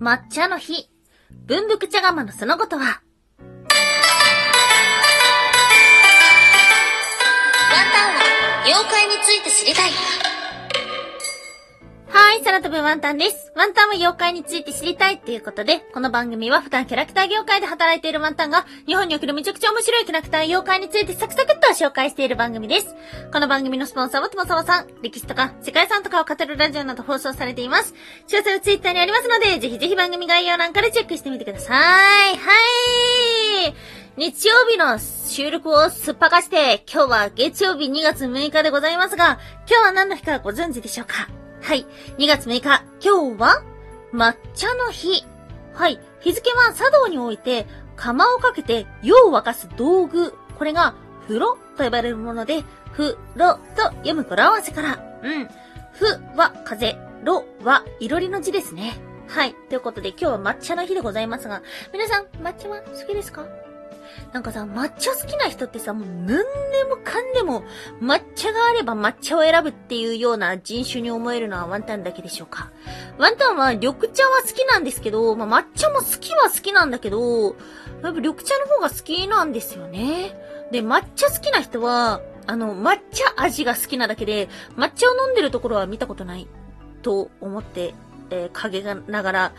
抹茶の日。文福茶釜のそのことは。ワンタンは妖怪について知りたい。はい、空飛ぶワンタンです。ワンタンは妖怪について知りたいっていうことで、この番組は普段キャラクター業界で働いているワンタンが、日本におけるめちゃくちゃ面白いキャラクター妖怪についてサクサクっと紹介している番組です。この番組のスポンサーはともさまさん、歴史とか世界遺産とかを語るラジオなど放送されています。詳細はツイッターにありますので、ぜひぜひ番組概要欄からチェックしてみてください。はい日曜日の収録をすっぱかして、今日は月曜日2月6日でございますが、今日は何の日かご存知でしょうか？はい。2月6日、今日は、抹茶の日。はい。日付は茶道において、釜をかけて湯を沸かす道具。これが、風呂と呼ばれるもので、風呂と読む語呂合わせから。うん。ふは風、ろはいろりの字ですね。はい。ということで今日は抹茶の日でございますが、皆さん、抹茶は好きですか？なんかさ、抹茶好きな人ってさ、もう何でもかんでも抹茶があれば抹茶を選ぶっていうような人種に思えるのはワンタンだけでしょうか。ワンタンは緑茶は好きなんですけど、まあ、抹茶も好きは好きなんだけど、やっぱ緑茶の方が好きなんですよね。で、抹茶好きな人は、あの、抹茶味が好きなだけで、抹茶を飲んでるところは見たことないと思って、えー、影がながら、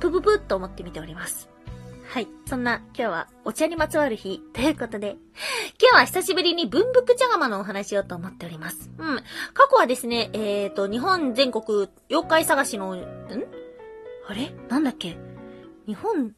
ぷぷぷっと思って見ております。はい。そんな、今日はお茶にまつわる日ということで、今日は久しぶりに文福茶釜のお話をと思っております。うん。過去はですね、えっ、ー、と、日本全国妖怪探しの、ん？あれ？なんだっけ？日本、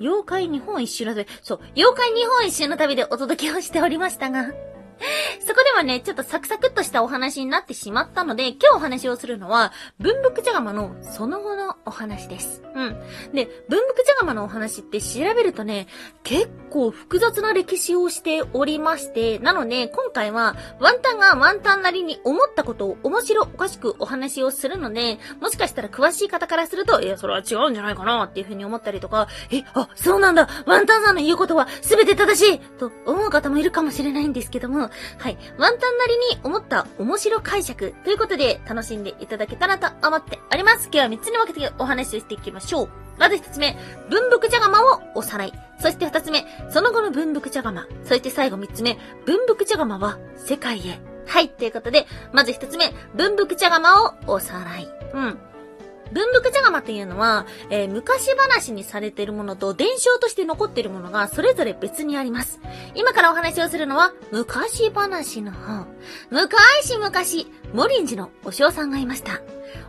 妖怪日本一周の旅、そう、妖怪日本一周の旅でお届けをしておりましたが、そこはね、ちょっとサクサクっとしたお話になってしまったので、今日お話をするのは、文福茶釜のその後のお話です。うん。で、文福茶釜のお話って調べるとね、結構複雑な歴史をしておりまして、なので、今回は、ワンタンがワンタンなりに思ったことを面白おかしくお話をするので、もしかしたら詳しい方からすると、いや、それは違うんじゃないかなっていう風に思ったりとか、え、あ、そうなんだワンタンさんの言うことは全て正しいと思う方もいるかもしれないんですけども、はい。ワンタンなりに思った面白解釈ということで楽しんでいただけたらと思っております。今日は3つに分けてお話ししていきましょう。まず1つ目、文福茶釜をおさらい。そして2つ目、その後の文福茶釜。そして最後3つ目、文福茶釜は世界へ。はい。ということで、まず1つ目、文福茶釜をおさらい。うん。文福茶釜っていうのは、えー、昔話にされているものと伝承として残っているものがそれぞれ別にあります。今からお話をするのは、昔話の方。昔々、モリンジのお塩さんがいました。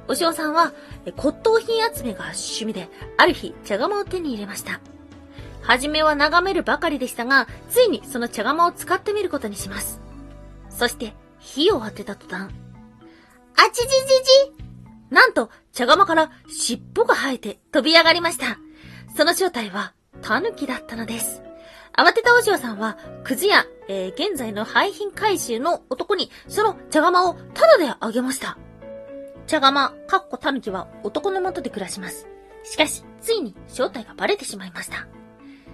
お塩さんは、骨董品集めが趣味で、ある日、茶釜を手に入れました。はじめは眺めるばかりでしたが、ついにその茶釜を使ってみることにします。そして、火を当てた途端、あちじじじなんと、茶釜から尻尾が生えて飛び上がりました。その正体は、狸だったのです。慌てたお嬢さんは、くずや、えー、現在の廃品回収の男に、その茶釜をタダであげました。茶釜、かっこ狸は男の元で暮らします。しかし、ついに正体がバレてしまいました。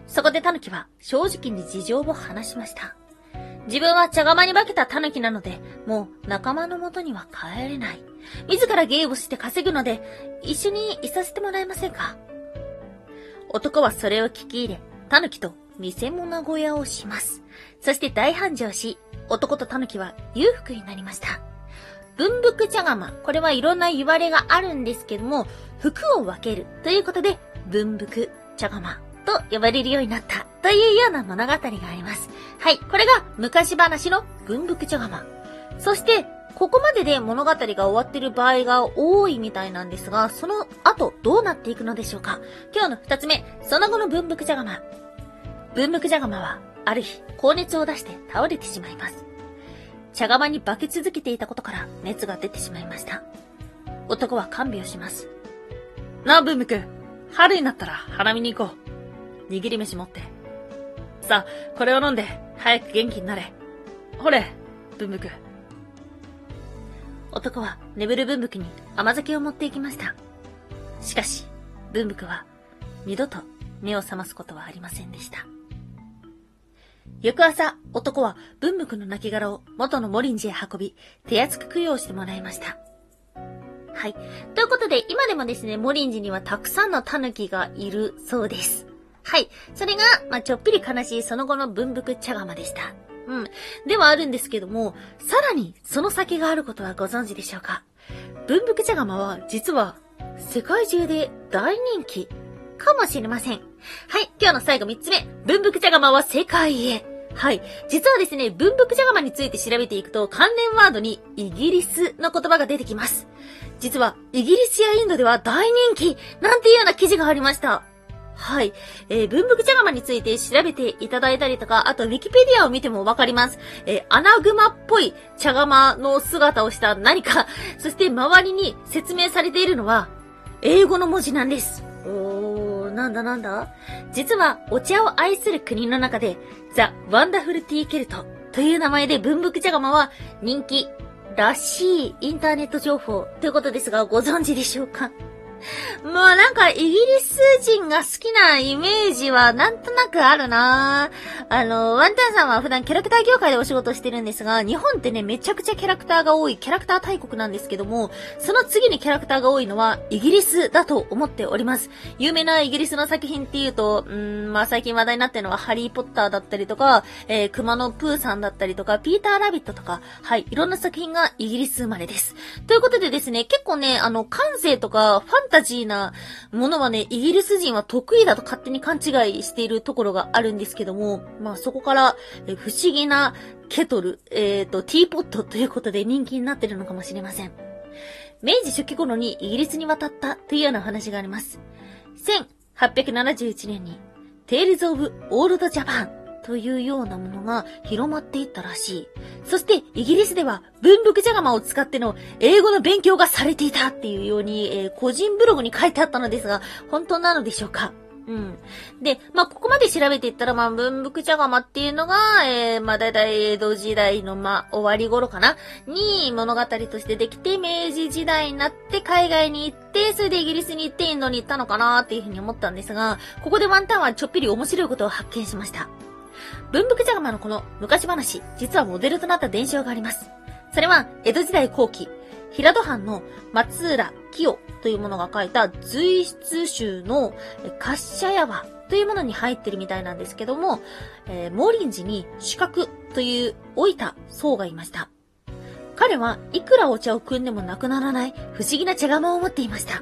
そこで狸は正直に事情を話しました。自分は茶釜に化けた狸なので、もう仲間の元には帰れない。自ら芸をして稼ぐので、一緒にいさせてもらえませんか？男はそれを聞き入れ、狸と見せ物小屋をします。そして大繁盛し、男と狸は裕福になりました。文福茶釜。これはいろんな言われがあるんですけども、服を分けるということで、文福茶釜と呼ばれるようになったというような物語があります。はい。これが昔話の文福茶釜。そして、ここまでで物語が終わってる場合が多いみたいなんですが、その後どうなっていくのでしょうか？今日の二つ目、その後の文福茶釜。文福茶釜は、ある日、高熱を出して倒れてしまいます。茶釜に化け続けていたことから熱が出てしまいました。男は看病します。なあ、文福。春になったら花見に行こう。握り飯持って。さあ、これを飲んで、早く元気になれ。ほれ、文福。男は眠る文福に甘酒を持っていきました。しかし、文福は二度と目を覚ますことはありませんでした。翌朝、男は文福の亡骸を元のモリンジへ運び、手厚く供養してもらいました。はい。ということで、今でもですね、モリンジにはたくさんのタヌキがいるそうです。はい。それが、まあ、ちょっぴり悲しいその後の文福茶釜でした。うん。ではあるんですけども、さらにその先があることはご存知でしょうか？文福茶釜は、実は、世界中で大人気かもしれません。はい。今日の最後3つ目。文福茶釜は世界へ。はい。実はですね、文福茶釜について調べていくと、関連ワードにイギリスの言葉が出てきます。実は、イギリスやインドでは大人気なんていうような記事がありました。はい。えー、文福茶釜について調べていただいたりとか、あと、ウィキペディアを見てもわかります。えー、アナグマっぽい茶釜の姿をした何か、そして周りに説明されているのは、英語の文字なんです。おー、なんだなんだ？実は、お茶を愛する国の中で、ザ・ワンダフルティーケルトという名前で文福茶釜は人気らしいインターネット情報ということですが、ご存知でしょうか？もうなんかイギリス人が好きなイメージはなんとなくあるなあの、ワンタンさんは普段キャラクター業界でお仕事してるんですが、日本ってね、めちゃくちゃキャラクターが多い、キャラクター大国なんですけども、その次にキャラクターが多いのはイギリスだと思っております。有名なイギリスの作品っていうと、うん、まあ最近話題になってるのはハリーポッターだったりとか、えー、熊野プーさんだったりとか、ピーターラビットとか、はい、いろんな作品がイギリス生まれです。ということでですね、結構ね、あの、感性とかファンタジーなものはね、イギリス人は得意だと勝手に勘違いしているところがあるんですけども、まあそこから、え不思議なケトル、えっ、ー、と、ティーポットということで人気になってるのかもしれません。明治初期頃にイギリスに渡ったというような話があります。1871年に、テイルズ・オブ・オールド・ジャパンというようなものが広まっていったらしい。そしてイギリスでは文福茶釜を使っての英語の勉強がされていたっていうように、えー、個人ブログに書いてあったのですが、本当なのでしょうか？うん。で、まあ、ここまで調べていったら、まあ、文福茶釜っていうのが、えー、まあ、だいたい江戸時代の、ま、終わり頃かな？に物語としてできて、明治時代になって海外に行って、それでイギリスに行ってインドに行ったのかなっていうふうに思ったんですが、ここでワンタンはちょっぴり面白いことを発見しました。文福茶釜のこの昔話、実はモデルとなった伝承があります。それは、江戸時代後期、平戸藩の松浦清というものが書いた随筆集の滑車屋和というものに入ってるみたいなんですけども、えー、モーリン寺に四角という老いた僧がいました。彼はいくらお茶を汲んでもなくならない不思議な茶釜を持っていました。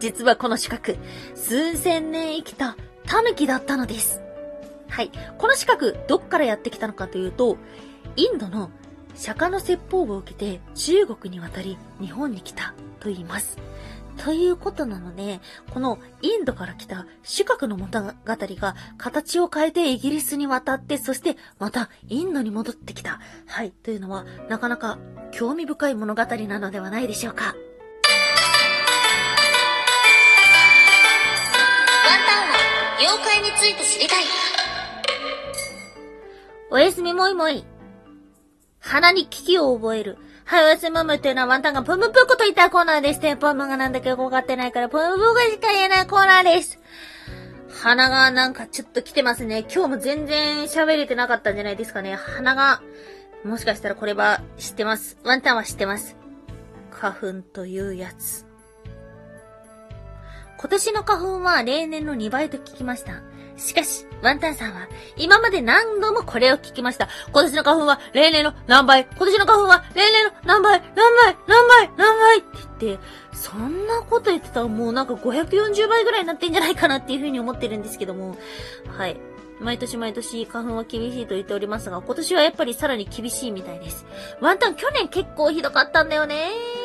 実はこの四角、数千年生きた狸だったのです。はい。この資格、どっからやってきたのかというと、インドの釈迦の説法を受けて中国に渡り日本に来たと言います。ということなので、このインドから来た主角の物語が形を変えてイギリスに渡って、そしてまたインドに戻ってきた。はい。というのは、なかなか興味深い物語なのではないでしょうか。ワンタンは妖怪について知りたい。おやすみもいもい。鼻に危機を覚える。はい、おやすみもいっていうのはワンタンがプムプコと言ったコーナーです。テンポムがなんだかよくわかってないからプムプコしか言えないコーナーです。鼻がなんかちょっと来てますね。今日も全然喋れてなかったんじゃないですかね。鼻が、もしかしたらこれは知ってます。ワンタンは知ってます。花粉というやつ。今年の花粉は例年の2倍と聞きました。しかし、ワンタンさんは、今まで何度もこれを聞きました。今年の花粉は例年の何倍今年の花粉は例年の何倍何倍何倍何倍って言って、そんなこと言ってたらもうなんか540倍ぐらいになってんじゃないかなっていうふうに思ってるんですけども、はい。毎年毎年花粉は厳しいと言っておりますが、今年はやっぱりさらに厳しいみたいです。ワンタン去年結構ひどかったんだよねと思うん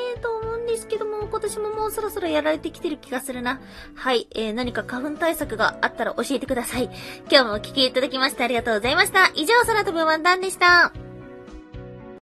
ですけども、今年ももうそろそろやられてきてる気がするな。はい、えー、何か花粉対策があったら教えてください。今日もお聴きいただきましてありがとうございました。以上、空飛ぶワンタンでした。